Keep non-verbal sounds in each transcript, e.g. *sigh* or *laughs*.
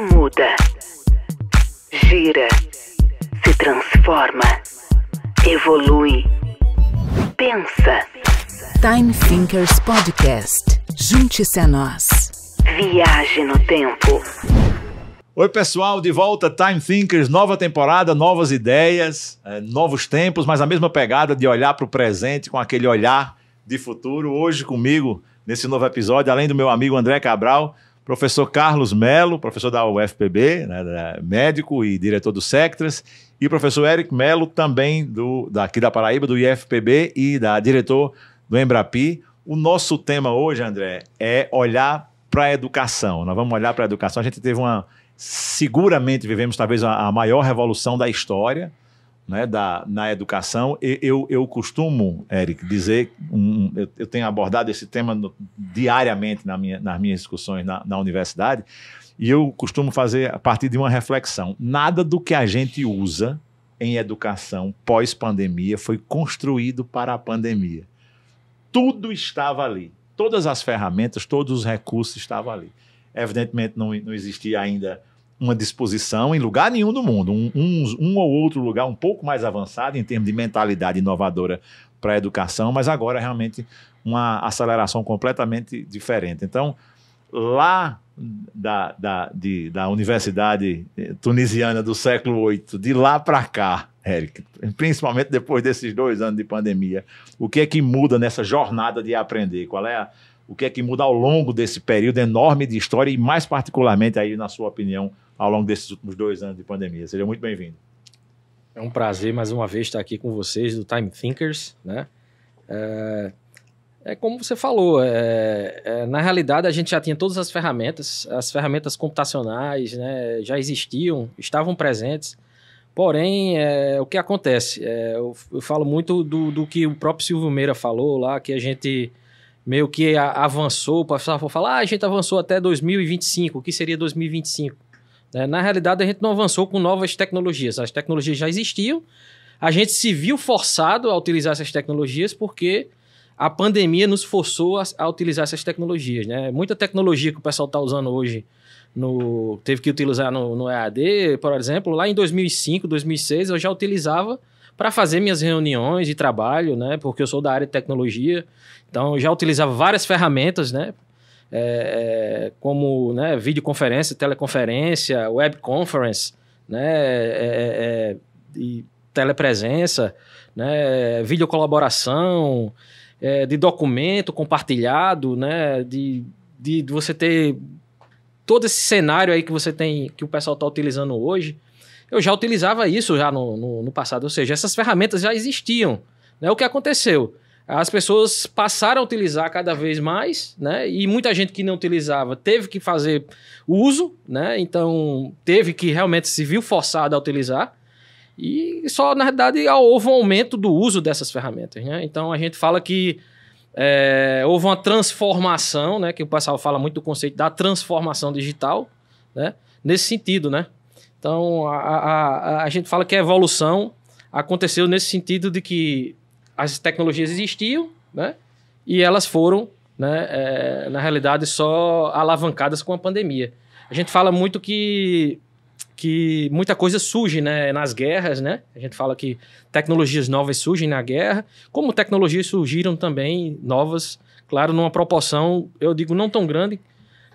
muda, gira, se transforma, evolui, pensa. Time Thinkers Podcast. Junte-se a nós. Viaje no tempo. Oi, pessoal, de volta Time Thinkers, nova temporada, novas ideias, é, novos tempos, mas a mesma pegada de olhar para o presente com aquele olhar de futuro. Hoje comigo, nesse novo episódio, além do meu amigo André Cabral, professor Carlos Melo, professor da UFPB, né, médico e diretor do Sectras, e professor Eric Melo, também do, daqui da Paraíba, do IFPB e da diretor do Embrapi. O nosso tema hoje, André, é olhar para a educação. Nós vamos olhar para a educação. A gente teve uma seguramente vivemos talvez a, a maior revolução da história né, da, na educação. Eu, eu costumo, Eric, dizer, um, eu, eu, tenho abordado esse tema no, diariamente na minha, nas minhas discussões na, na universidade, e eu costumo fazer a partir de uma reflexão. Nada do que a gente usa em educação pós-pandemia foi construído para a pandemia. Tudo estava ali. Todas as ferramentas, todos os recursos estavam ali. Evidentemente, não, não existia ainda uma disposição em lugar nenhum do mundo, um, um, um, ou outro lugar um pouco mais avançado em termos de mentalidade inovadora para a educação, mas agora realmente uma aceleração completamente diferente. Então, lá da, da, de, da Universidade Tunisiana do século VIII, de lá para cá, Eric, principalmente depois desses dois anos de pandemia, o que é que muda nessa jornada de aprender? Qual é a, o que é que muda ao longo desse período enorme de história e, mais particularmente, aí, na sua opinião, ao longo desses últimos dois anos de pandemia? Seja muito bem-vindo. É um prazer, mais uma vez, estar aqui com vocês do Time Thinkers, né? É, é como você falou, é, é, na realidade a gente já tinha todas as ferramentas, as ferramentas computacionais né, já existiam, estavam presentes, porém, é, o que acontece? É, eu, eu, falo muito do, do que o próprio Silvio Meira falou lá, que a gente meio que avançou, para falar, ah, a gente avançou até 2025, o que seria 2025? Né? Na realidade, a gente não avançou com novas tecnologias, as tecnologias já existiam, a gente se viu forçado a utilizar essas tecnologias porque a pandemia nos forçou a, a utilizar essas tecnologias. Né? Muita tecnologia que o pessoal está usando hoje no, teve que utilizar no, no EAD, por exemplo, lá em 2005, 2006, eu já utilizava para fazer minhas reuniões de trabalho, né? Porque eu sou da área de tecnologia, então eu já utilizava várias ferramentas, né? É, é, como né, videoconferência, teleconferência, web conference, né? É, é, é e telepresença, né? Videocolaboração, é, de documento compartilhado, né? De, de, de você ter todo esse cenário aí que você tem, que o pessoal está utilizando hoje eu já utilizava isso já no, no, no passado, ou seja, essas ferramentas já existiam. Né? O que aconteceu? As pessoas passaram a utilizar cada vez mais, né? E muita gente que não utilizava teve que fazer uso, né? Então teve que realmente se viu forçado a utilizar. E só, na verdade, houve um aumento do uso dessas ferramentas. Né? Então a gente fala que é, houve uma transformação, né? Que o pessoal fala muito do conceito da transformação digital, né? Nesse sentido, né? Então, a, a, a gente fala que a evolução aconteceu nesse sentido de que as tecnologias existiam, né? E elas foram, né, é, na realidade, só alavancadas com a pandemia. A gente fala muito que, que muita coisa surge né, nas guerras, né? A gente fala que tecnologias novas surgem na guerra, como tecnologias surgiram também novas, claro, numa proporção, eu digo, não tão grande,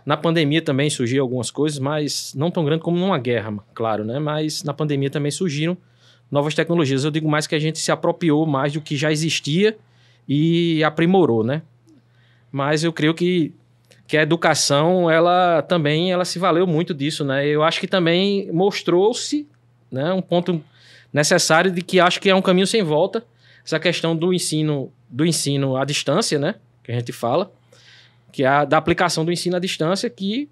na pandemia também surgiram algumas coisas, mas não tão grande como numa guerra, claro, né? Mas na pandemia também surgiram novas tecnologias. Eu digo mais que a gente se apropriou mais do que já existia e aprimorou, né? Mas eu creio que, que a educação, ela também ela se valeu muito disso, né? Eu acho que também mostrou-se né, um ponto necessário de que acho que é um caminho sem volta essa questão do ensino do ensino à distância, né? Que a gente fala que é a da aplicação do ensino à distância, que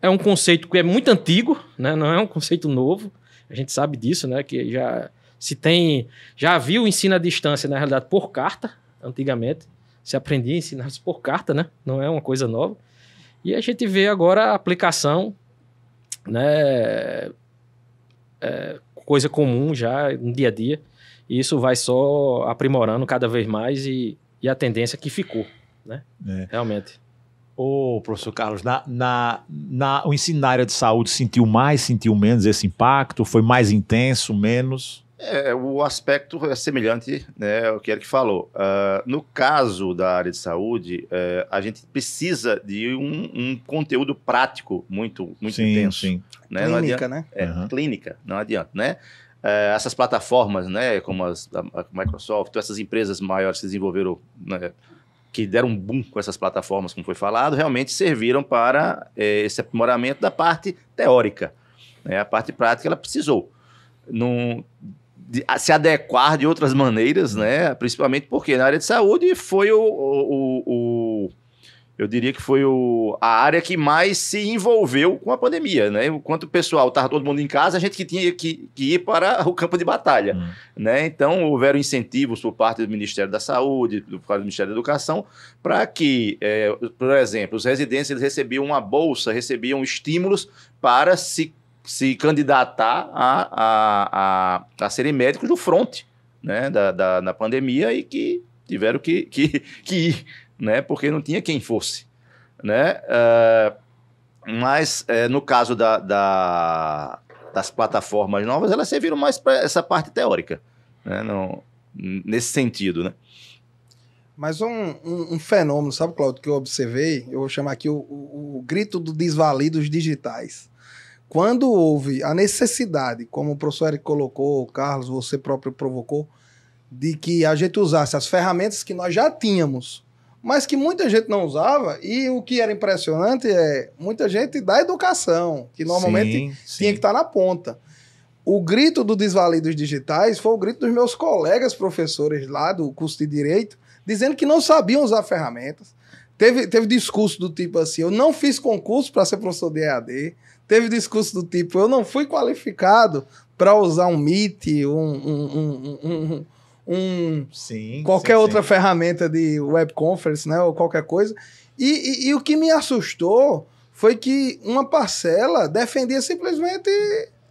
é um conceito que é muito antigo, né? não é um conceito novo. A gente sabe disso, né? Que já se tem. Já havia o ensino à distância, na realidade, por carta, antigamente. Se aprendia a ensinar por carta, né? Não é uma coisa nova. E a gente vê agora a aplicação, né? É, coisa comum já no dia a dia. E isso vai só aprimorando cada vez mais e, e a tendência que ficou, né? É. Realmente. Ô, professor Carlos, na, na, na, o ensino na área de saúde sentiu mais, sentiu menos esse impacto? Foi mais intenso, menos? É, o aspecto é semelhante né, ao que Eric falou. Uh, no caso da área de saúde, uh, a gente precisa de um, um, conteúdo prático muito, muito sim, intenso. Sim. Né? Clínica, né? É, uhum. clínica, não adianta, né? Uh, essas plataformas, né, como as, a, a Microsoft, essas empresas maiores que desenvolveram, né, que deram um boom com essas plataformas, como foi falado, realmente serviram para eh, esse aprimoramento da parte teórica. Né? A parte prática, ela precisou. Num, de, se adequar de outras maneiras, né? Principalmente porque na área de saúde foi o, o, o eu diria que foi o, a área que mais se envolveu com a pandemia, né? Enquanto o pessoal estava todo mundo em casa, a gente que tinha que, que ir para *laughs* o campo de batalha, uhum. né? Então, houveram incentivos por parte do Ministério da Saúde, por parte do Ministério da Educação, para que, é, por exemplo, os residentes eles recebiam uma bolsa, recebiam estímulos para se se candidatar a, a, a, a serem médicos do front né, da, da, da pandemia e que tiveram que, que, *laughs* que ir, né, porque não tinha quem fosse. Né? Uh, mas, uh, no caso da, da, das plataformas novas, elas serviram mais para essa parte teórica, né, no, nesse sentido. Né? Mas um, um, um, fenômeno, sabe, Claudio, que eu observei, eu vou chamar aqui o, o, o grito do desvalidos digitais. Quando houve a necessidade, como o professor Eric colocou, Carlos, você próprio provocou, de que a gente usasse as ferramentas que nós já tínhamos, mas que muita gente não usava, e o que era impressionante é muita gente da educação, que normalmente sim, sim. tinha que estar na ponta. O grito do desvalidos digitais foi o grito dos meus colegas professores lá do curso de Direito, dizendo que não sabiam usar ferramentas. Teve, teve discurso do tipo assim: eu não fiz concurso para ser professor de EAD, teve discurso do tipo: eu não fui qualificado para usar um Meet, um, um, um, um sim, qualquer sim, outra sim. ferramenta de web conference, né, ou qualquer coisa. E, e, e, o que me assustou foi que uma parcela defendia simplesmente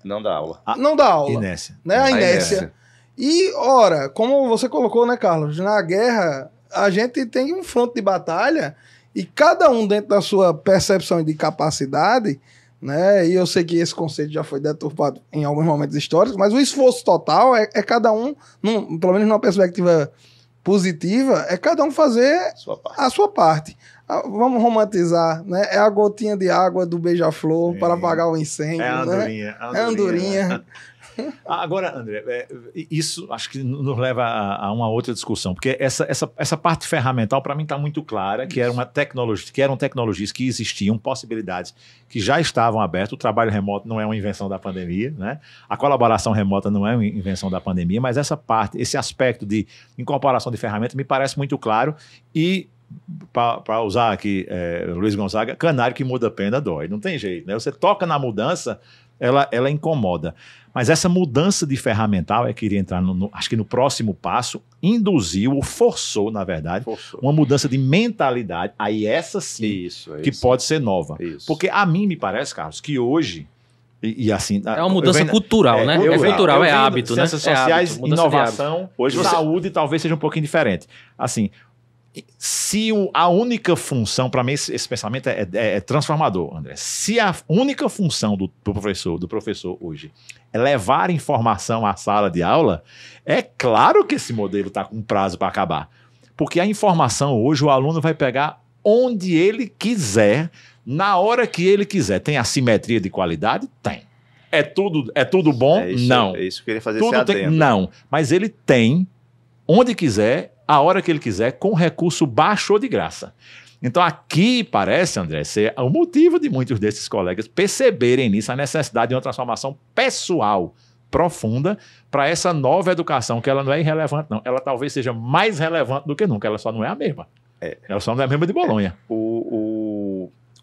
não dá aula. A, não dá aula. Inércia. Né, a, a inércia. inércia. E, ora, como você colocou, né, Carlos, na guerra a gente tem um fronte de batalha e cada um dentro da sua percepção de capacidade né? E eu sei que esse conceito já foi deturpado em alguns momentos históricos, mas o esforço total é, é cada um, num, pelo menos numa perspectiva positiva, é cada um fazer sua a sua parte. Ah, vamos romantizar, né? É a gotinha de água do beija-flor para apagar o incêndio. É a andorinha. Né? É a andorinha. *laughs* Agora, André, é, isso acho que nos leva a, a, uma outra discussão, porque essa, essa, essa parte ferramental para mim está muito clara, que era uma tecnologia, que eram tecnologias que existiam, possibilidades que já estavam abertas. O trabalho remoto não é uma invenção da pandemia, né? A colaboração remota não é uma invenção da pandemia, mas essa parte, esse aspecto de incorporação de ferramentas me parece muito claro e para usar aqui é, Luiz Gonzaga, canário que muda a pena dói. Não tem jeito, né? Você toca na mudança, ela, ela incomoda. Mas essa mudança de ferramental é que iria entrar, no, no, acho que no próximo passo, induziu ou forçou, na verdade, forçou. uma mudança de mentalidade. Aí essa sim, isso, que isso. pode ser nova. Isso. Porque a mim me parece, Carlos, que hoje e, e, assim, é uma mudança venho, cultural, é, né? Eu, é cultural, é hábito, né? Ciências sociais, é hábito, inovação, Hoje saúde você... talvez seja um pouquinho diferente. Assim, se o, a única função, para mim esse, esse pensamento é, é, é, transformador, André. Se a única função do, do, professor, do professor hoje é levar informação à sala de aula, é claro que esse modelo está com prazo para acabar. Porque a informação hoje o aluno vai pegar onde ele quiser, na hora que ele quiser. Tem assimetria de qualidade? Tem. É tudo, é tudo bom? É isso, não. É isso que eu queria fazer tudo tem, Não. Mas ele tem, onde quiser, a hora que ele quiser, com recurso baixo ou de graça. Então, aqui parece, André, ser o motivo de muitos desses colegas perceberem nisso a necessidade de uma transformação pessoal profunda para essa nova educação, que ela não é irrelevante, não. Ela talvez seja mais relevante do que nunca, ela só não é a mesma. É. Ela só não é a mesma de Bolonha. É. O, o,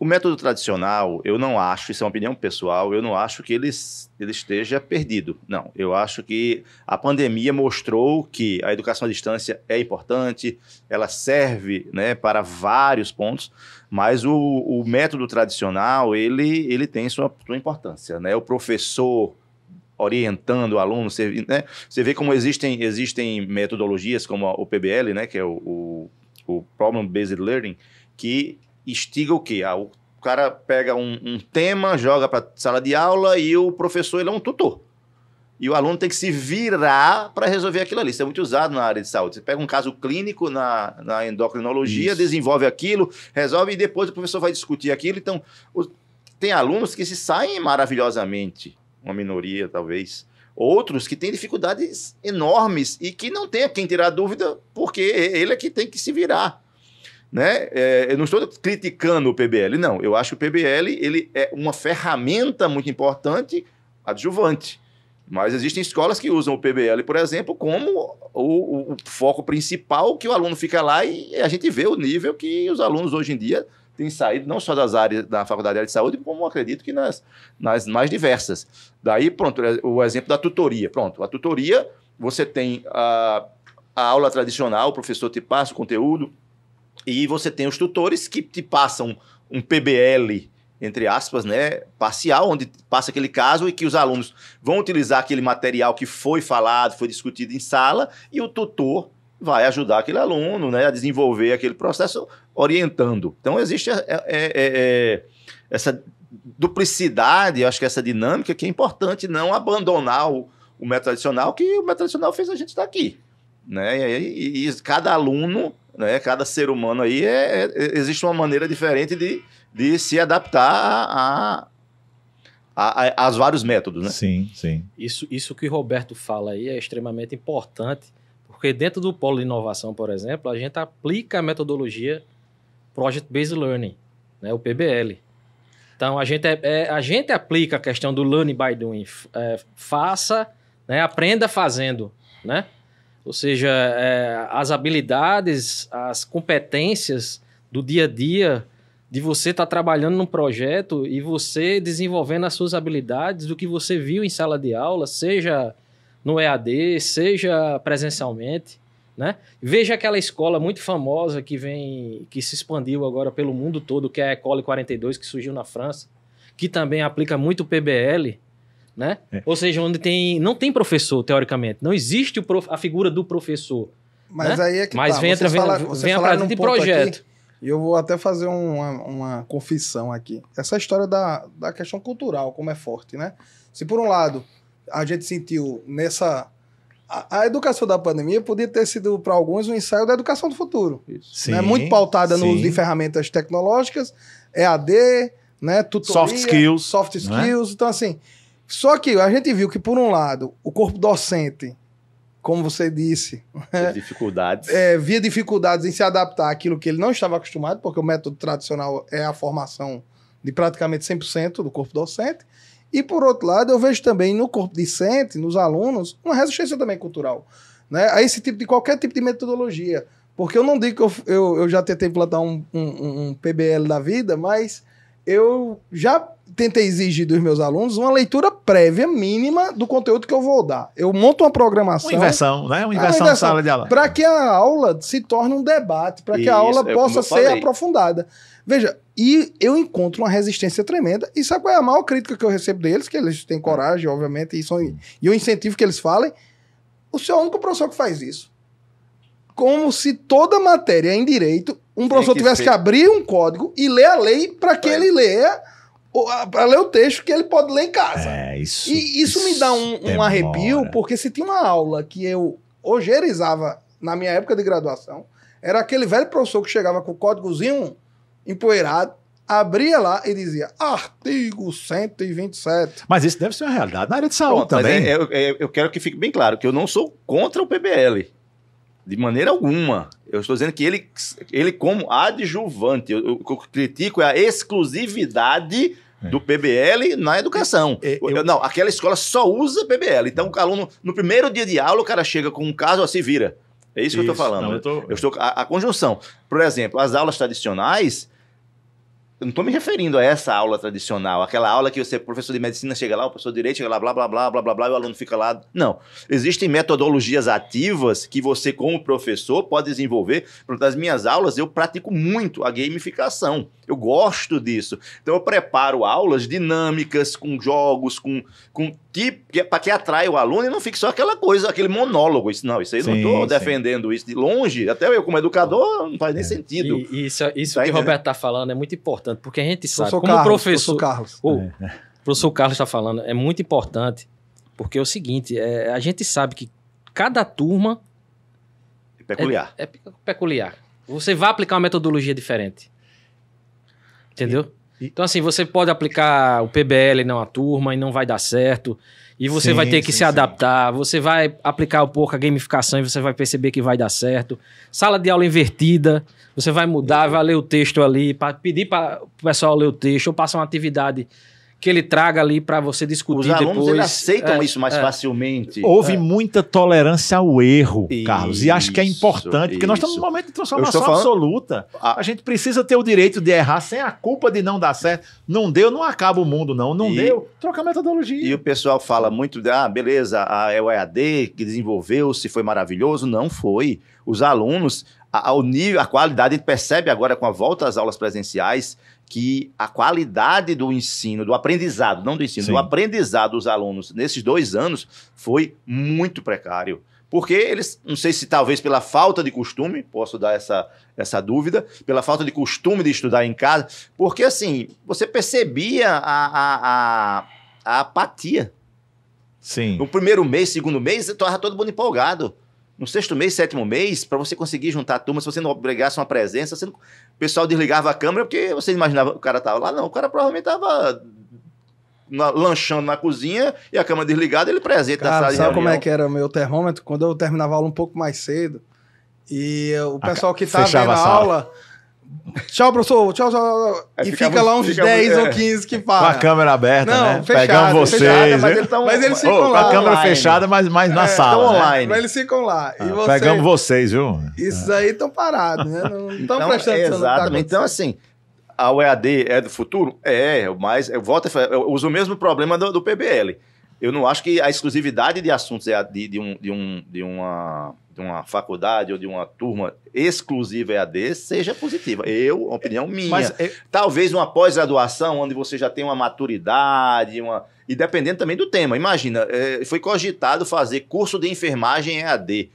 o método tradicional, eu não acho, isso é uma opinião pessoal, eu não acho que ele, ele esteja perdido. Não, eu acho que a pandemia mostrou que a educação à distância é importante, ela serve né, para vários pontos, mas o, o método tradicional, ele, ele tem sua, sua importância. Né? O professor orientando o aluno, você, né? você vê como existem, existem metodologias como o PBL, né, que é o, o, o Problem Based Learning, que instiga o quê? Ah, o cara pega um, um tema, joga para sala de aula e o professor ele é um tutor. E o aluno tem que se virar para resolver aquilo ali. Isso é muito usado na área de saúde. Você pega um caso clínico na, na endocrinologia, Isso. desenvolve aquilo, resolve e depois o professor vai discutir aquilo. Então, tem alunos que se saem maravilhosamente, uma minoria talvez. Outros que têm dificuldades enormes e que não tem a quem tirar dúvida, porque ele é que tem que se virar. Né? É, eu não estou criticando o PBL, não. Eu acho que o PBL ele é uma ferramenta muito importante, adjuvante. Mas existem escolas que usam o PBL, por exemplo, como o, o- o foco principal, que o aluno fica lá e a gente vê o nível que os alunos hoje em dia têm saído, não só das áreas da Faculdade de de Saúde, como acredito que nas, nas mais diversas. Daí, pronto, o exemplo da tutoria. Pronto, a tutoria, você tem a, a aula tradicional, o professor te passa o conteúdo, e você tem os tutores que te passam um PBL, entre aspas, né, parcial, onde passa aquele caso e que os alunos vão utilizar aquele material que foi falado, foi discutido em sala, e o tutor vai ajudar aquele aluno né, a desenvolver aquele processo orientando. Então, existe é, é, é, é, essa duplicidade, eu acho que essa dinâmica que é importante não abandonar o, o método tradicional, que o método tradicional fez a gente estar aqui. Né? E, e- e cada aluno, né, cada ser humano aí, é, é- existe uma maneira diferente de, de se adaptar a, a, a- aos vários métodos. Né? Sim, sim. Isso, isso que o Roberto fala aí é extremamente importante, porque dentro do polo de inovação, por exemplo, a gente aplica a metodologia Project Based Learning, né, o PBL. Então, a gente, é- é- a gente aplica a questão do learning by doing. é, faça, né, aprenda fazendo, né? Ou seja, é, as habilidades, as competências do dia a dia de você estar trabalhando num projeto e você desenvolvendo as suas habilidades do que você viu em sala de aula, seja no EAD, seja presencialmente, né? Veja aquela escola muito famosa que vem, que se expandiu agora pelo mundo todo, que é a Ecole 42, que surgiu na França, que também aplica muito o PBL, né? É. Ou seja, onde tem não tem professor teoricamente, não existe o prof- a figura do professor. Mas né? aí é que Mas tá. vem, Vocês vem, fala- vem, a prática de projeto. aqui, E eu vou até fazer uma, uma confissão aqui. Essa história da, da questão cultural, como é forte, né? Se por um lado a gente sentiu nessa. A, a educação da pandemia podia ter sido, para alguns, um ensaio da educação do futuro. sim né? Muito pautada no sim. uso de ferramentas tecnológicas, EAD, né? Tutoria, Soft skills, Soft né? skills. Então, assim. Só que a gente viu que, por um lado, o corpo docente, como você disse, Dificuldades. é, via dificuldades em se adaptar àquilo que ele não estava acostumado, porque o método tradicional é a formação de praticamente 100% do corpo docente. E, por outro lado, eu vejo também no corpo discente, nos alunos, uma resistência também cultural né, a esse tipo de qualquer tipo de metodologia. Porque eu não digo que eu, eu, eu já tentei implantar um, um, um PBL da vida, mas eu já tentei exigir dos meus alunos uma leitura prévia mínima do conteúdo que eu vou dar. Eu monto uma programação Uma inversão, né? Uma Ah, inversão de inversão. sala de aula. para que a aula se torne um debate, para que Isso, a aula é possa ser falei. aprofundada. Veja, e eu encontro uma resistência tremenda, e sabe qual é a maior crítica que eu recebo deles? Que eles têm coragem, obviamente, e, são, e eu incentivo que eles falem. O senhor é o único professor que faz isso. Como se toda matéria em direito, um professor que tivesse ser- que abrir um código e ler a lei para que Pra ele leia, para ler o texto que ele pode ler em casa. É, isso. E isso me dá um, um arrepio, porque se tinha uma aula que eu ojeirizava na minha época de graduação, era aquele velho professor que chegava com o códigozinho empoeirado, abria lá e dizia artigo 127. Mas isso deve ser uma realidade na área de saúde Pronto, mas também. é- é- é- eu quero que fique bem claro que eu não sou contra o PBL. De maneira alguma. Eu estou dizendo que ele, ele como adjuvante, eu, eu- o que eu critico é a exclusividade do PBL na educação. É, eu- Eu- não, aquela escola só usa PBL. Então, o aluno, no primeiro dia de aula, o cara chega com um caso, se vira. É isso, que eu estou falando. Não, eu tô- Eu estou a, a conjunção. Por exemplo, as aulas tradicionais, eu não estou me referindo a essa aula tradicional, aquela aula que você, professor de medicina, chega lá, o professor de direito chega lá, blá, blá, blá, blá, blá, blá, e o aluno fica lá. Não. Existem metodologias ativas que você, como professor, pode desenvolver. Nas minhas aulas, eu pratico muito a gamificação. Eu gosto disso. Então, eu preparo aulas dinâmicas, com jogos, com, com tipo, para que atrai o aluno e não fique só aquela coisa, aquele monólogo. Isso, não, isso aí eu não Sim, estou sim. defendendo isso de longe. Até eu, como educador, não faz nem sentido. E, e isso, isso Tá que o? Roberto está falando é muito importante, porque a gente sabe, Professor como Carlos, professor, professor Carlos. o professor Carlos está falando, é muito importante, porque é o seguinte, é, a gente sabe que cada turma Peculiar. é pe- peculiar. Você vai aplicar uma metodologia diferente. Entendeu? Então, assim, você pode aplicar o PBL numa turma e não vai dar certo. E você Sim, vai ter que sim, se sim. adaptar. Você vai aplicar um pouco a gamificação e você vai perceber que vai dar certo. Sala de aula invertida, você vai mudar, vai ler o texto ali, para pedir para o pessoal ler o texto, ou passar uma atividade que ele traga ali para você discutir Os alunos depois. eles aceitam É, isso mais é. facilmente. Houve muita tolerância ao erro, Isso, Carlos. E acho que é importante, porque nós estamos num momento de transformação falando- absoluta. Ah. A gente precisa ter o direito de errar sem a culpa de não dar certo. Não deu, não acaba o mundo, não. Não E- deu, troca a metodologia. E o pessoal fala muito, de, ah, beleza, a, é o EAD que desenvolveu, se foi maravilhoso. Não foi. Os alunos, a, ao nível, a qualidade, a gente percebe agora com a volta às aulas presenciais que a qualidade do ensino, do aprendizado, não do ensino, Sim. do aprendizado dos alunos nesses dois anos foi muito precário. Porque eles, não sei se talvez pela falta de costume, posso dar essa, essa dúvida, pela falta de costume de estudar em casa, porque assim, você percebia a, a, a, a apatia. Sim. No primeiro mês, segundo mês, você estava todo mundo empolgado. No sexto mês, sétimo mês, para você conseguir juntar a turma, se você não obrigasse uma presença, você não- o pessoal desligava a câmera porque você imaginava que o cara estava lá. Não, o cara provavelmente estava lanchando na cozinha e a câmera desligada, ele presente na Cara, sala de sabe como é que era o meu termômetro? Quando eu terminava a aula um pouco mais cedo, e o pessoal que tá fechava vendo a a sala. aula. Tchau, professor. Tchau, tchau. Aí E ficava- fica lá uns ficava- 10 é. ou 15 que Com a câmera aberta, Não, né? fechada, Pegando vocês. fechada, mas eles tão- Mas eles Ô, ficam Com lá. a câmera online. fechada, mas, mas na É, sala. né? online. Mas eles ficam lá. E Ah, você, Pegamos vocês, viu? Isso aí estão parados, né? Não estão Então, prestando atenção tá Exatamente. Então, assim, a UEAD é do futuro? É, mas eu volto eu uso o mesmo problema do, do PBL. Eu não acho que a exclusividade de assuntos EAD de, de, um, de, um, de, uma, de uma faculdade ou de uma turma exclusiva EAD seja positiva. Eu, opinião minha. Mas é, Talvez uma pós-graduação, onde você já tem uma maturidade, uma... e dependendo também do tema. Imagina, foi cogitado fazer curso de enfermagem EAD.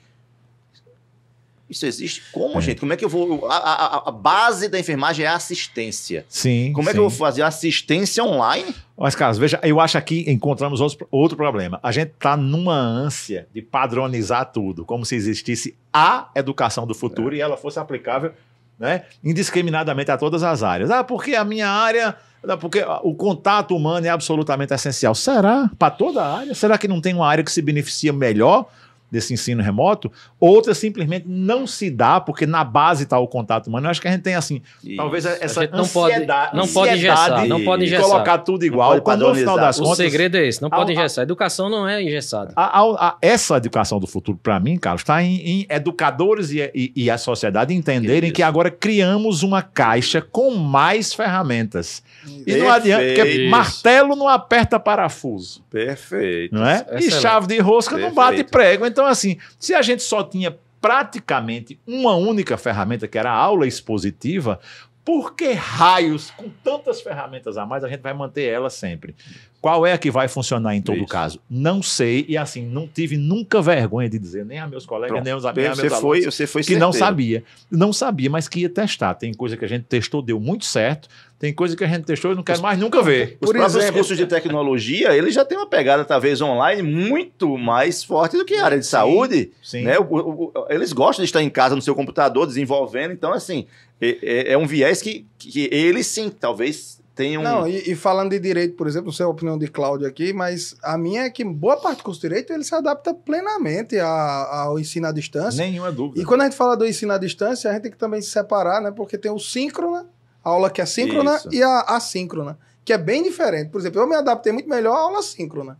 Isso existe? Como, É. gente? Como é que eu vou. A, a- a base da enfermagem é a assistência. sim. Como é sim. que eu vou fazer assistência online? Mas, Carlos, veja, eu acho aqui encontramos outro, outro problema. A gente está numa ânsia de padronizar tudo, como se existisse a educação do futuro e ela fosse aplicável né, indiscriminadamente a todas as áreas. Ah, porque a minha área. Porque o contato humano é absolutamente essencial. Será? Para toda a área? Será que não tem uma área que se beneficia melhor desse ensino remoto? Outra simplesmente não se dá, porque na base está o contato humano. Eu acho que a gente tem assim, talvez essa não pode- ansiedade, não pode engessar, não pode de engessar. colocar tudo igual. pode quando no final padronizar. das O contas, segredo é esse, não pode a- engessar. Educação não é engessada. a- a- a- essa educação do futuro, para mim, Carlos, está em, em educadores e, e- e a sociedade entenderem Isso. que agora criamos uma caixa com mais ferramentas. E não adianta, porque Perfeito. martelo não aperta parafuso, Perfeito. não é? E chave de rosca não bate Perfeito. prego. Então, assim, se a gente só tinha praticamente uma única ferramenta, que era a aula expositiva, por que raios, com tantas ferramentas a mais, a gente vai manter ela sempre? Qual é a que vai funcionar em todo Isso. caso? Não sei, e assim, não tive nunca vergonha de dizer, nem a meus colegas, Pronto. nem aos, nem a Você foi, você foi que não certeiro. sabia. Não sabia, mas que ia testar. Tem coisa que a gente testou, deu muito certo. Tem coisa que a gente testou e não quero mais nunca ver. Os Por próprios exemplo- cursos de *laughs* tecnologia, eles já têm uma pegada, talvez, online muito mais forte do que a área de Sim. saúde. Sim. Né? O- o- o- eles gostam de estar em casa no seu computador desenvolvendo, então, assim, é, é- é um viés que, que eles sim, talvez tenham. Não, e, e falando de direito, por exemplo, não sei a opinião de Cláudio aqui, mas a minha é que boa parte do curso de direito ele se adapta plenamente a- ao ensino à distância. Nenhuma dúvida. E quando a gente fala do ensino à distância, a gente tem que também se separar, né? Porque tem o síncrona, a aula que é síncrona Isso. e a assíncrona, que é bem diferente. Por exemplo, eu me adaptei muito melhor à aula síncrona,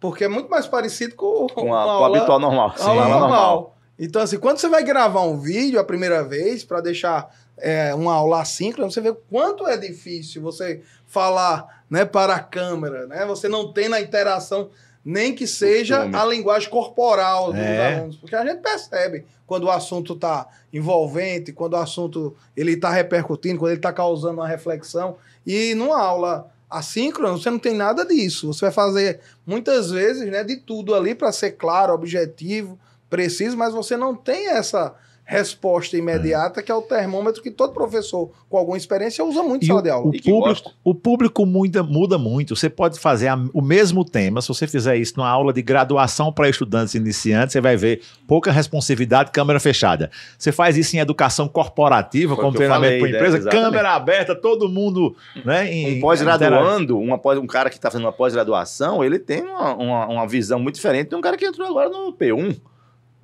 porque é muito mais parecido com, com a, com a aula, habitual normal. a aula Sim, normal. Então, assim, quando você vai gravar um vídeo a primeira vez para deixar é, uma aula assíncrona, você vê o quanto é difícil você falar né, para a câmera, né? Você não tem na interação nem que seja a linguagem corporal dos É. alunos, porque a gente percebe quando o assunto está envolvente, quando o assunto ele está repercutindo, quando ele está causando uma reflexão. E numa aula assíncrona, você não tem nada disso. Você vai fazer muitas vezes né, de tudo ali para ser claro, objetivo, preciso, mas você não tem essa resposta imediata, que é o termômetro que todo professor com alguma experiência usa muito em sala o, de aula. o E público, o público muda, muda muito. Você pode fazer a- o mesmo tema, se você fizer isso numa aula de graduação para estudantes iniciantes, você vai ver pouca responsividade, câmera fechada. Você faz isso em educação corporativa, Foi como treinamento para né? empresa, Exatamente. câmera aberta, todo mundo. Né, em- Um pós-graduando, um cara que está fazendo uma pós-graduação, ele tem uma, uma, uma visão muito diferente de um cara que entrou agora no P1.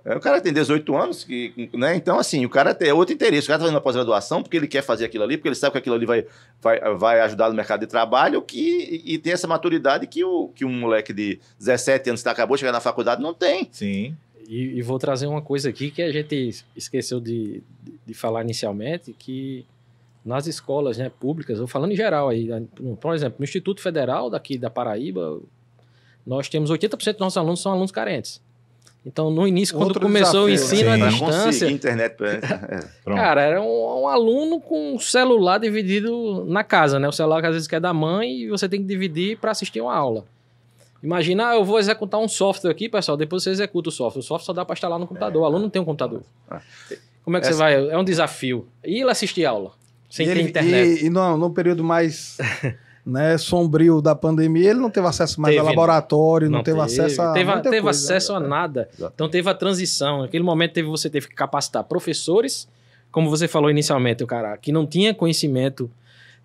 É o cara tem 18 anos, que, né? Então, assim, o cara tem outro interesse. O cara está fazendo uma pós-graduação porque ele quer fazer aquilo ali, porque ele sabe que aquilo ali vai, vai, vai ajudar no mercado de trabalho que, e, tem essa maturidade que, o, que um moleque de 17 anos que acabou de chegar na faculdade não tem. Sim. E, e vou trazer uma coisa aqui que a gente esqueceu de, de, de falar inicialmente, que nas escolas né, públicas, eu falando em geral aí, por exemplo, no Instituto Federal daqui da Paraíba, nós temos 80% dos nossos alunos são alunos carentes. Então, no início, quando Outro começou o desafio, ensino né? à Sim. Pra conseguir distância, internet. é. *laughs* Cara, era um, um aluno com um celular dividido na casa, né? O celular que às vezes que é da mãe e você tem que dividir para assistir uma aula. Imagina, ah, eu vou executar um software aqui, pessoal, depois você executa o software. O software só dá para instalar no computador, o aluno não tem um computador. Ah. Como é que Essa- você vai? É um desafio. E ele assistir aula, sem e ter ele- internet. E, e no, no período mais *laughs* né, sombrio da pandemia, ele não teve acesso mais Teve, a laboratório, não, teve, acesso a. Teve, muita teve coisa, acesso a né? nada. Exato. Então teve a transição. Naquele momento teve, você teve que capacitar professores, como você falou inicialmente, o cara que não tinha conhecimento,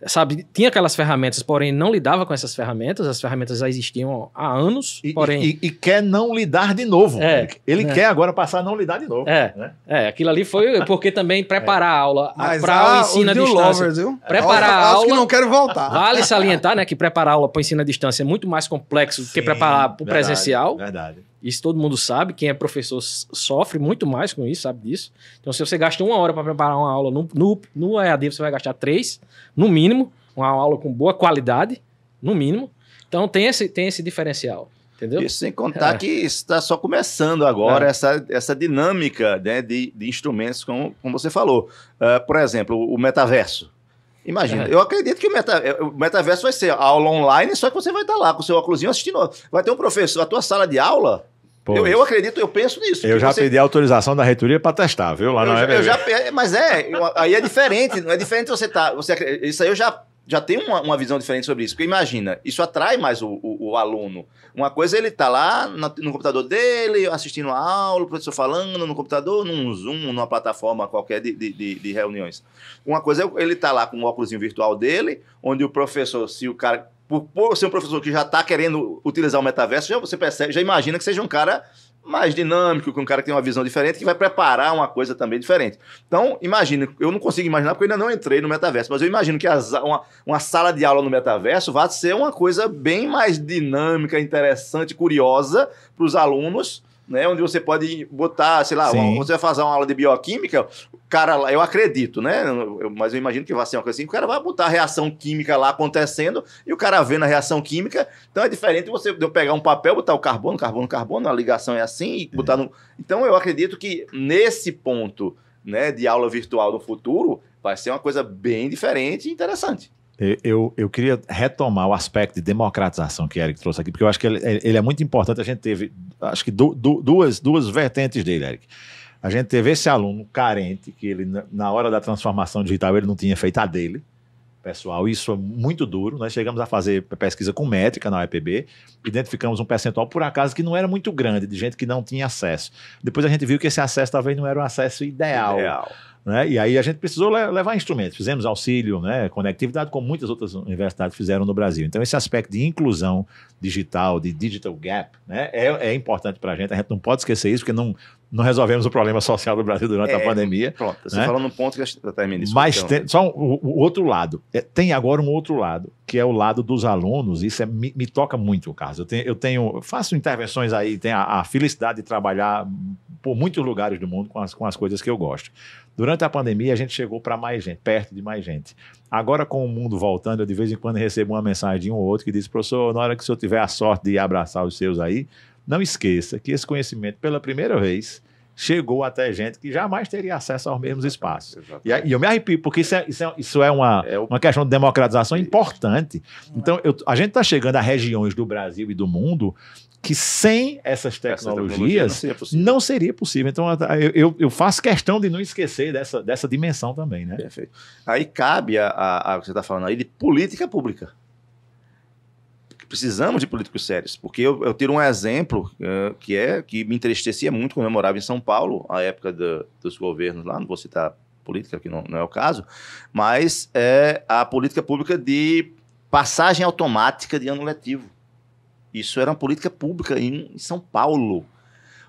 sabe, tinha aquelas ferramentas, porém não lidava com essas ferramentas, as ferramentas já existiam há anos, E, porém... e- e quer não lidar de novo. É. Ele é. quer agora passar a não lidar de novo. É. né? É, aquilo ali foi porque também preparar a aula para o ensino à distância. lovers, viu? Preparar os- a há os que aula- não querem voltar. Vale *laughs* salientar, né, que preparar a aula para o ensino à distância é muito mais complexo do que Sim, preparar para o presencial. Verdade. Isso todo mundo sabe. Quem é professor sofre muito mais com isso, sabe disso. Então, se você gasta uma hora para preparar uma aula no, no, no EAD, você vai gastar três, no mínimo. Uma aula com boa qualidade, no mínimo. Então, tem esse, tem esse diferencial. Entendeu? Isso sem contar É. que está só começando agora É. essa, essa dinâmica né, de, de instrumentos, como, como você falou. Ah, por exemplo, o metaverso. Imagina, É. eu acredito que o, meta- o metaverso vai ser aula online, só que você vai estar lá com o seu óculos assistindo. Vai ter um professor, a tua sala de aula. Eu, eu acredito, eu penso nisso. eu já você- pedi autorização da reitoria para testar, viu? Lá eu não já, é eu já mas é, eu- aí é diferente, não é diferente você tá, você isso aí eu já já tenho uma, uma visão diferente sobre isso, porque imagina, isso atrai mais o, o- o aluno. Uma coisa é ele tá lá na- no computador dele, assistindo a aula, o professor falando no computador, num Zoom, numa plataforma qualquer de, de, de- de reuniões. Uma coisa é ele tá lá com o óculos virtual dele, onde o professor, se o cara por, por ser um professor que já está querendo utilizar o metaverso, já você percebe, já imagina que seja um cara mais dinâmico, que um cara que tem uma visão diferente, que vai preparar uma coisa também diferente. Então, imagine, eu não consigo imaginar porque eu ainda não entrei no metaverso, mas eu imagino que as- uma, uma sala de aula no metaverso vai ser uma coisa bem mais dinâmica, interessante, curiosa para os alunos. Né, onde você pode botar, sei lá, uma- você vai fazer uma aula de bioquímica, o cara lá, eu acredito, né? eu- mas eu imagino que vai ser uma coisa assim, o cara vai botar a reação química lá acontecendo e o cara vendo a reação química. Então é diferente você eu pegar um papel, botar o carbono, carbono, carbono, a ligação é assim e botar no. Então eu acredito que nesse ponto, né, de aula virtual no futuro, vai ser uma coisa bem diferente e interessante. Eu- Eu, eu queria retomar o aspecto de democratização que Eric trouxe aqui, porque eu acho que ele, ele é muito importante. A gente teve, acho que du- du- duas, duas vertentes dele, Eric. A gente teve esse aluno carente, que ele, na- hora da transformação digital, ele não tinha feito a dele, pessoal. Isso é muito duro. Nós chegamos a fazer pesquisa com métrica na UEPB, identificamos um percentual, por acaso, que não era muito grande, de gente que não tinha acesso. Depois a gente viu que esse acesso talvez não era um acesso ideal. Né? E aí a gente precisou le- levar instrumentos. Fizemos auxílio, né? conectividade, como muitas outras universidades fizeram no Brasil. Então, esse aspecto de inclusão digital, de digital gap, né? é, é importante para a gente. A gente não pode esquecer isso, porque não, não resolvemos o problema social do Brasil durante a É, pandemia. Pronto, você Né? falou num ponto que eu termino isso. Mas então. tem, só um- o, o outro lado. É, tem agora um outro lado, que é o lado dos alunos. Isso é- me, me toca muito o caso. Eu tenho, eu tenho- faço intervenções aí, tenho a, a felicidade de trabalhar por muitos lugares do mundo com as, com as coisas que eu gosto. Durante a pandemia, a gente chegou para mais gente, perto de mais gente. Agora, com o mundo voltando, eu de vez em quando recebo uma mensagem de um ou outro que diz: professor, na hora que o senhor tiver a sorte de abraçar os seus aí, não esqueça que esse conhecimento, pela primeira vez, chegou até gente que jamais teria acesso aos mesmos espaços. E, e eu me arrepio, porque isso é, isso é, isso é uma, É o- uma questão de democratização importante. Então, eu- a gente está chegando a regiões do Brasil e do mundo que sem essas Essa tecnologia tecnologias não seria possível. não seria possível. Então, eu, eu- faço questão de não esquecer dessa, dessa dimensão também, né? Perfeito. Aí cabe a, a, a que você está falando aí de política pública. Precisamos de políticos sérios, porque eu, eu tiro um exemplo eh, que é que me entristecia muito quando eu morava em São Paulo, a época do- dos governos lá, não vou citar política, que não, não é o caso, mas é a política pública de passagem automática de ano letivo. Isso era uma política pública em, São Paulo.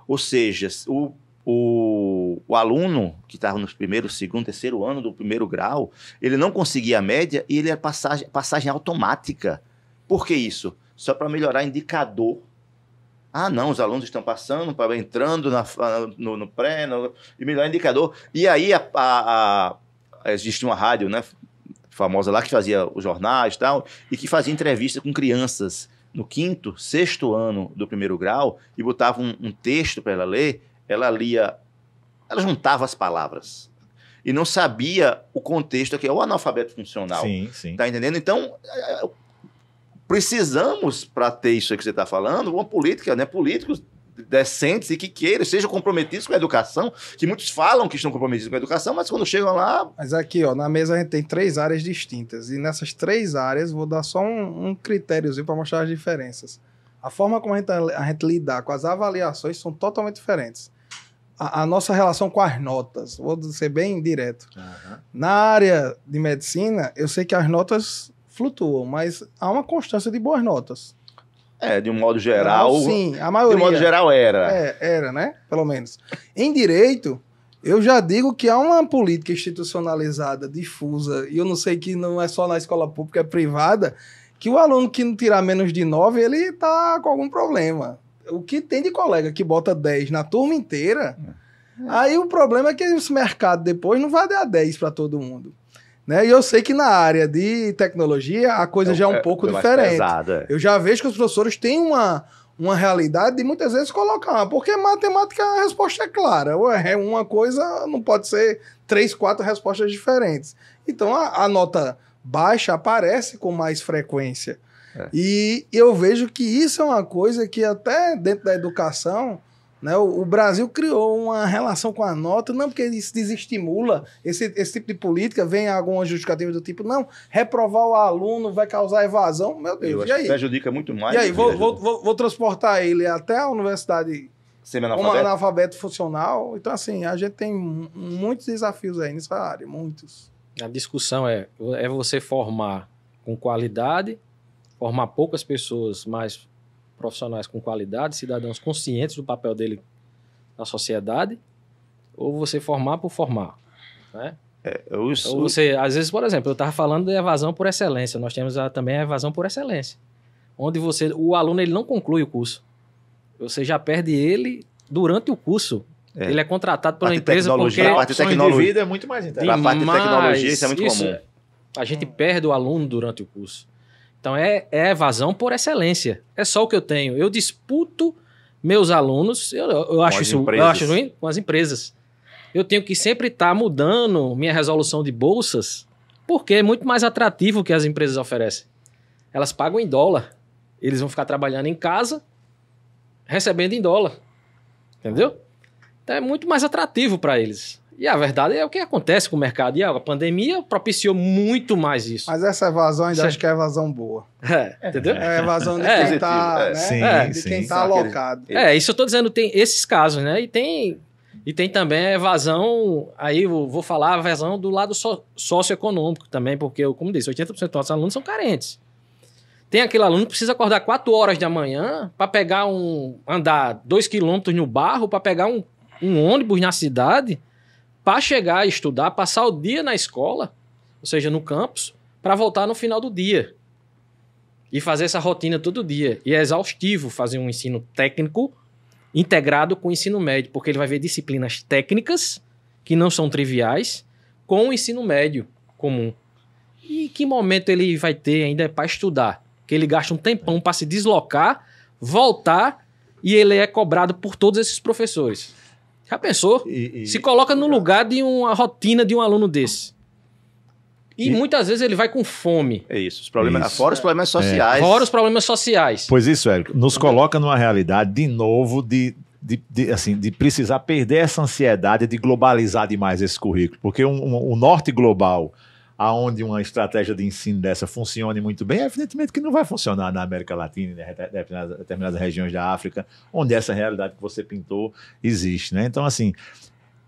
Ou seja, o, o, o aluno que estava no primeiro, segundo, terceiro ano do primeiro grau, ele não conseguia a média e ele era passagem, passagem automática. Por que isso? Só para melhorar indicador. Ah, não, os alunos estão passando, entrando na- no, no pré, no- e melhorar indicador. E aí a, a, a, existe uma rádio, né, famosa lá que fazia os jornais e tal, e que fazia entrevista com crianças no quinto, sexto ano do primeiro grau e botava um, um texto para ela ler, ela lia, ela juntava as palavras e não sabia o contexto que é o analfabeto funcional. Sim, sim. Tá entendendo? Então, é, precisamos, para ter isso que você está falando, uma política, né? Políticos decentes e que queiram, sejam comprometidos com a educação, que muitos falam que estão comprometidos com a educação, mas quando chegam lá, Mas aqui, ó, na mesa a gente tem três áreas distintas. E nessas três áreas, vou dar só um, um critériozinho para mostrar as diferenças. A forma como a gente, a gente lidar com as avaliações são totalmente diferentes. A, a nossa relação com as notas, vou ser bem direto. Aham. Na área de medicina, eu sei que as notas flutuam, mas há uma constância de boas notas. É, de um modo geral, sim, a de maioria. um modo geral era. É, era, né? Pelo menos. Em direito, eu já digo que há uma política institucionalizada, difusa, e eu não sei que não é só na escola pública, é privada, que o aluno que não tirar menos de 9, ele tá com algum problema. O que tem de colega que bota 10 na turma inteira, aí o problema é que esse mercado depois não vai dar 10 para todo mundo. Né? E eu sei que na área de tecnologia a coisa já é um pouco mais diferente. é. Eu já vejo que os professores têm uma, uma realidade de muitas vezes colocar, porque matemática a resposta é clara. É uma coisa, não pode ser três, quatro respostas diferentes. Então a, a nota baixa aparece com mais frequência. É. E eu vejo que isso é uma coisa que até dentro da educação, né, o, o Brasil criou uma relação com a nota, não porque isso desestimula esse, esse tipo de política, vem alguma justificativa do tipo, não, reprovar o aluno vai causar evasão. Meu Eu Deus, acho e aí? prejudica muito mais. E aí, vou, vou, vou, vou transportar ele até a universidade como Semi-analfabeto? analfabeto funcional. Então, assim, a gente tem mu- muitos desafios aí nessa área, muitos. A discussão é, é você formar com qualidade, formar poucas pessoas mais profissionais com qualidade, cidadãos conscientes do papel dele na sociedade, ou você formar por formar. Né? Eu, Ou você, às vezes, por exemplo, eu estava falando de evasão por excelência. Nós temos a- também a evasão por excelência, onde você, o aluno ele não conclui o curso. Você já perde ele durante o curso. É. Ele é contratado pela Parte de empresa tecnologia, porque parte de Opções de tecnologia. vida é muito mais interessante. Pra parte de tecnologia, isso é muito Isso comum. a gente perde o aluno durante o curso. Então é, é evasão por excelência. É só o que eu tenho. Eu disputo meus alunos, eu, eu acho isso eu acho ruim com as empresas. Eu tenho que sempre estar mudando minha resolução de bolsas, porque é muito mais atrativo que as empresas oferecem. Elas pagam em dólar. Eles vão ficar trabalhando em casa, recebendo em dólar. Entendeu? Então é muito mais atrativo para eles. E a verdade é o que acontece com o mercado. E a pandemia propiciou muito mais isso. Mas essa evasão ainda Sim. acho que é evasão boa. É, entendeu? É a evasão de É. quem tá, Positivo, é. né? É, de sim. quem tá alocado. É, isso eu tô dizendo, tem esses casos, né? E tem, e tem também a evasão, aí eu vou falar a evasão do lado so- socioeconômico também, porque, eu, como disse, 80% dos nossos alunos são carentes. Tem aquele aluno que precisa acordar 4 horas da manhã para pegar um. andar 2 quilômetros no barro, para pegar um, um ônibus na cidade, para chegar estudar, passar o dia na escola, ou seja, no campus, para voltar no final do dia. E fazer essa rotina todo dia. E é exaustivo fazer um ensino técnico integrado com o ensino médio, porque ele vai ver disciplinas técnicas que não são triviais com o ensino médio comum. E que momento ele vai ter ainda para estudar? Que ele gasta um tempão para se deslocar, voltar e ele é cobrado por todos esses professores. Já pensou? E- e- Se coloca no lugar de uma rotina de um aluno desse. E, E- muitas vezes ele vai com fome. É isso. Os problemas, Isso. Fora os problemas sociais. Fora os problemas sociais. Pois isso, Érico, nos coloca numa realidade de novo de, de, de, assim, de precisar perder essa ansiedade de globalizar demais esse currículo. Porque um, um- o norte global, aonde uma estratégia de ensino dessa funcione muito bem, evidentemente que não vai funcionar na América Latina e determinadas, determinadas regiões da África, onde essa realidade que você pintou existe. Né? Então, assim,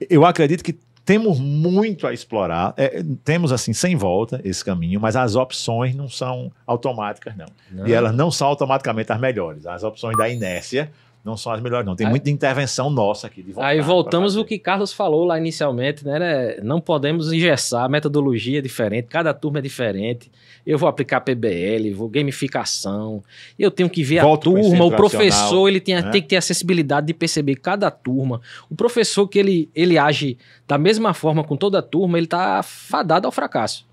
eu acredito que temos muito a explorar. É, temos, assim, sem volta esse caminho, mas as opções não são automáticas, não. Não. E elas não são automaticamente as melhores. As opções da inércia não são as melhores, não. Tem Aí- muita intervenção nossa aqui. Aí voltamos pra o que Carlos falou lá inicialmente, né? né? Não podemos engessar, a metodologia é diferente, cada turma é diferente. Eu vou aplicar PBL, vou gamificação. Eu tenho que ver Volto a turma, o professor, ele tem, né? tem que ter acessibilidade de perceber cada turma. O professor que ele, ele age da mesma forma com toda a turma, ele tá fadado ao fracasso.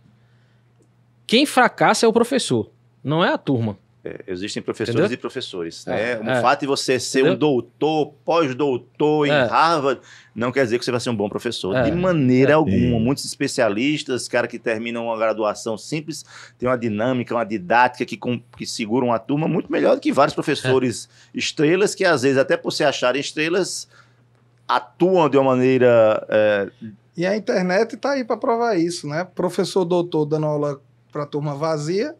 Quem fracassa é o professor, não é a turma. É, existem professores Entendeu? e professores. É, né? é. O fato de você ser Entendeu? um doutor, pós-doutor em É. Harvard, não quer dizer que você vai ser um bom professor. É. De maneira É. alguma. Muitos especialistas, cara que terminam uma graduação simples, tem uma dinâmica, uma didática que, com- que seguram a turma muito melhor do que vários professores É. estrelas, que às vezes, até por se acharem estrelas, atuam de uma maneira. é, E a internet tá aí para provar isso, né? Professor doutor dando aula para turma vazia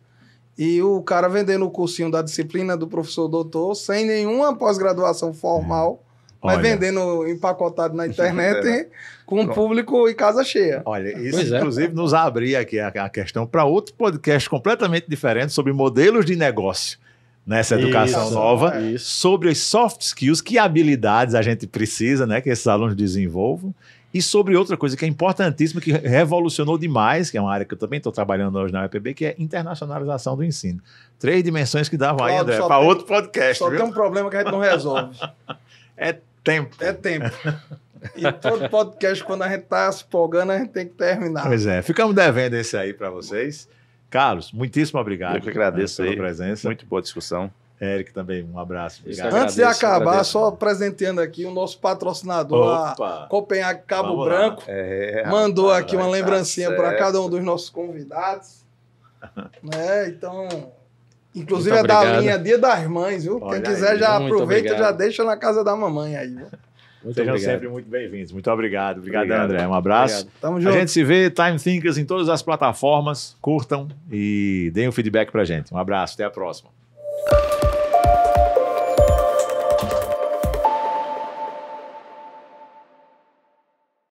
e o cara vendendo o cursinho da disciplina do professor doutor sem nenhuma pós-graduação formal, mas Olha. vendendo empacotado na *laughs* internet com o Pronto. público e casa cheia. Olha, isso Pois é. inclusive nos abria aqui a, a questão para outro podcast completamente diferente sobre modelos de negócio nessa educação Isso, nova, isso. sobre as soft skills, que habilidades a gente precisa, né, que esses alunos desenvolvam, e sobre outra coisa que é importantíssima, que revolucionou demais, que é uma área que eu também estou trabalhando hoje na UEPB, que é internacionalização do ensino. Três dimensões que davam aí, Cláudio, André, para outro podcast, Só viu? tem um problema que a gente não resolve. *laughs* É tempo. É tempo. E todo podcast, quando a gente tá se empolgando, a gente tem que terminar. Pois é, ficamos devendo esse aí para vocês. Carlos, muitíssimo obrigado Eu que agradeço né, aí. pela presença. muito boa discussão. Eric também, um abraço. Obrigado. aí. Antes de acabar, agradeço. só presenteando aqui o nosso patrocinador, a! Copenhague Cabo Vamos. Branco. É, mandou rapaz, aqui uma tá lembrancinha para certo. cada um dos nossos convidados. *laughs* né? Então, inclusive Muito é da obrigado. linha Dia das Mães, viu? Olha Quem quiser aí, já aproveita e já obrigado. deixa na casa da mamãe aí. Viu? Muito Sejam obrigado. sempre muito bem-vindos. Muito obrigado. Obrigado, Obrigado. André. Um abraço. Tamo A junto. gente se vê, Time Thinkers, em todas as plataformas. Curtam e deem o feedback pra gente. Um abraço, até a próxima.